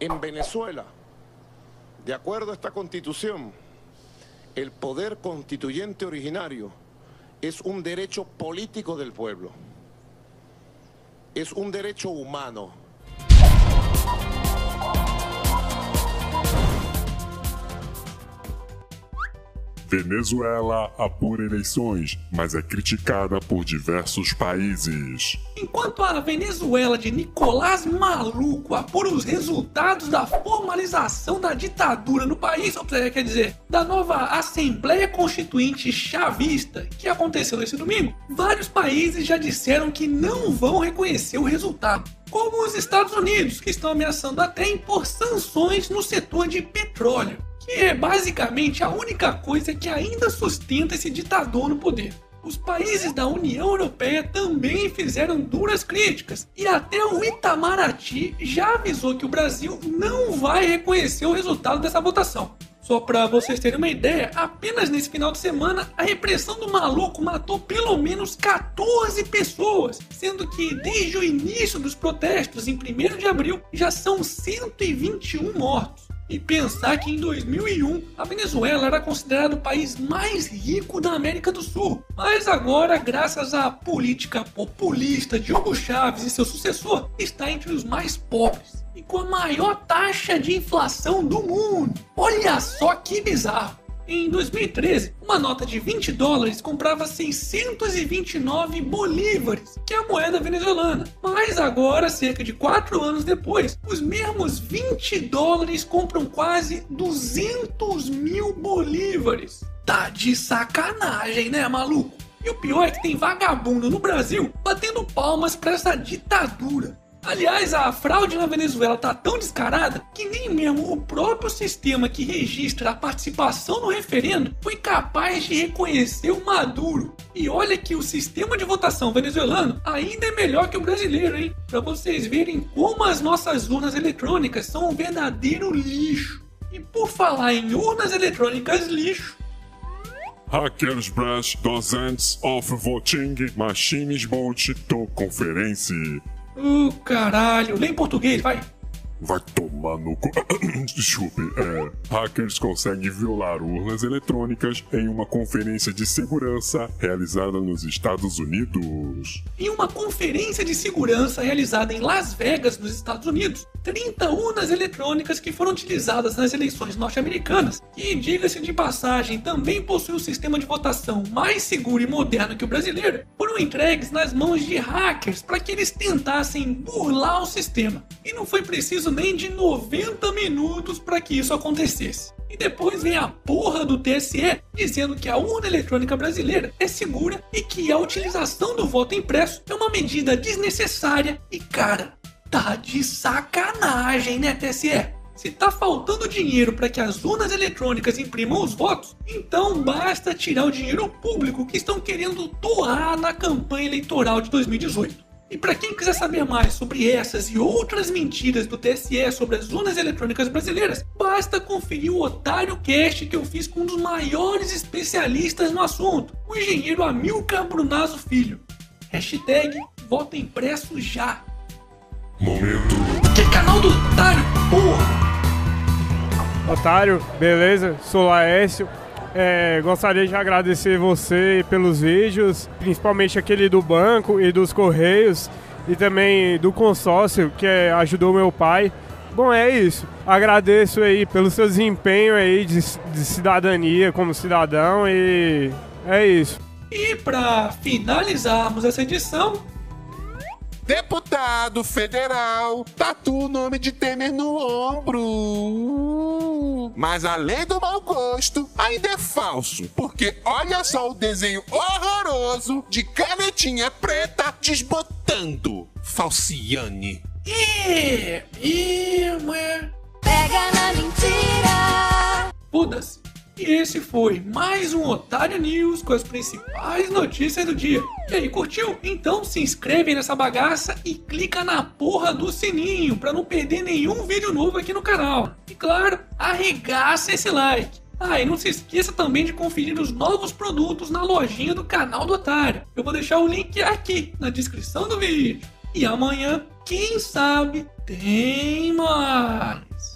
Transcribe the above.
En Venezuela, de acuerdo a esta constitución, el poder constituyente originario es un derecho político del pueblo. Es un derecho humano. Venezuela apura eleições, mas é criticada por diversos países. Enquanto a Venezuela de Nicolás Maluco apura os resultados da formalização da ditadura no país, ou seja, quer dizer, da nova Assembleia Constituinte Chavista que aconteceu nesse domingo, vários países já disseram que não vão reconhecer o resultado como os Estados Unidos, que estão ameaçando até impor sanções no setor de petróleo que é basicamente a única coisa que ainda sustenta esse ditador no poder. Os países da União Europeia também fizeram duras críticas e até o Itamaraty já avisou que o Brasil não vai reconhecer o resultado dessa votação. Só para vocês terem uma ideia, apenas nesse final de semana a repressão do maluco matou pelo menos 14 pessoas, sendo que desde o início dos protestos em 1 de abril já são 121 mortos. E pensar que em 2001 a Venezuela era considerado o país mais rico da América do Sul, mas agora, graças à política populista de Hugo Chávez e seu sucessor, está entre os mais pobres e com a maior taxa de inflação do mundo. Olha só que bizarro! Em 2013, uma nota de 20 dólares comprava 629 bolívares, que é a moeda venezuelana. Mas agora, cerca de 4 anos depois, os mesmos 20 dólares compram quase 200 mil bolívares. Tá de sacanagem, né, maluco? E o pior é que tem vagabundo no Brasil batendo palmas para essa ditadura. Aliás, a fraude na Venezuela tá tão descarada que nem mesmo o próprio sistema que registra a participação no referendo foi capaz de reconhecer o Maduro. E olha que o sistema de votação venezuelano ainda é melhor que o brasileiro, hein? Para vocês verem como as nossas urnas eletrônicas são um verdadeiro lixo. E por falar em urnas eletrônicas lixo, Hackers Brush Dozens of Voting Machines Bolt to Conference. Uh, caralho. Lê em português, vai. Vai tomar no cu. Desculpe, é. Hackers conseguem violar urnas eletrônicas em uma conferência de segurança realizada nos Estados Unidos. Em uma conferência de segurança realizada em Las Vegas, nos Estados Unidos, 30 urnas eletrônicas que foram utilizadas nas eleições norte-americanas, que, diga-se de passagem, também possui um sistema de votação mais seguro e moderno que o brasileiro, foram entregues nas mãos de hackers para que eles tentassem burlar o sistema. E não foi preciso nem de 90 minutos para que isso acontecesse. E depois vem a porra do TSE dizendo que a urna eletrônica brasileira é segura e que a utilização do voto impresso é uma medida desnecessária e cara. Tá de sacanagem, né, TSE? Se tá faltando dinheiro para que as urnas eletrônicas imprimam os votos, então basta tirar o dinheiro público que estão querendo doar na campanha eleitoral de 2018. E para quem quiser saber mais sobre essas e outras mentiras do TSE sobre as urnas eletrônicas brasileiras, basta conferir o Otário Cast que eu fiz com um dos maiores especialistas no assunto, o engenheiro Amilcar Brunazo Filho. Hashtag voto impresso já. Momento. Que canal do Otário, porra! Otário, beleza? Sou Laércio. É, gostaria de agradecer você pelos vídeos, principalmente aquele do banco e dos correios e também do consórcio que é, ajudou meu pai. Bom, é isso. Agradeço aí pelo seu desempenho aí de, de cidadania como cidadão e é isso. E para finalizarmos essa edição, Deputado federal, tatua o nome de Temer no ombro. Mas além do mau gosto, ainda é falso. Porque olha só o desenho horroroso de canetinha preta desbotando. Falciane. Ih, ih, ué. Pega na mentira. Foda-se. E esse foi mais um Otário News com as principais notícias do dia. E aí, curtiu? Então se inscreve nessa bagaça e clica na porra do sininho para não perder nenhum vídeo novo aqui no canal. E claro, arregaça esse like. Ah, e não se esqueça também de conferir os novos produtos na lojinha do canal do Otário. Eu vou deixar o link aqui na descrição do vídeo. E amanhã, quem sabe, tem mais.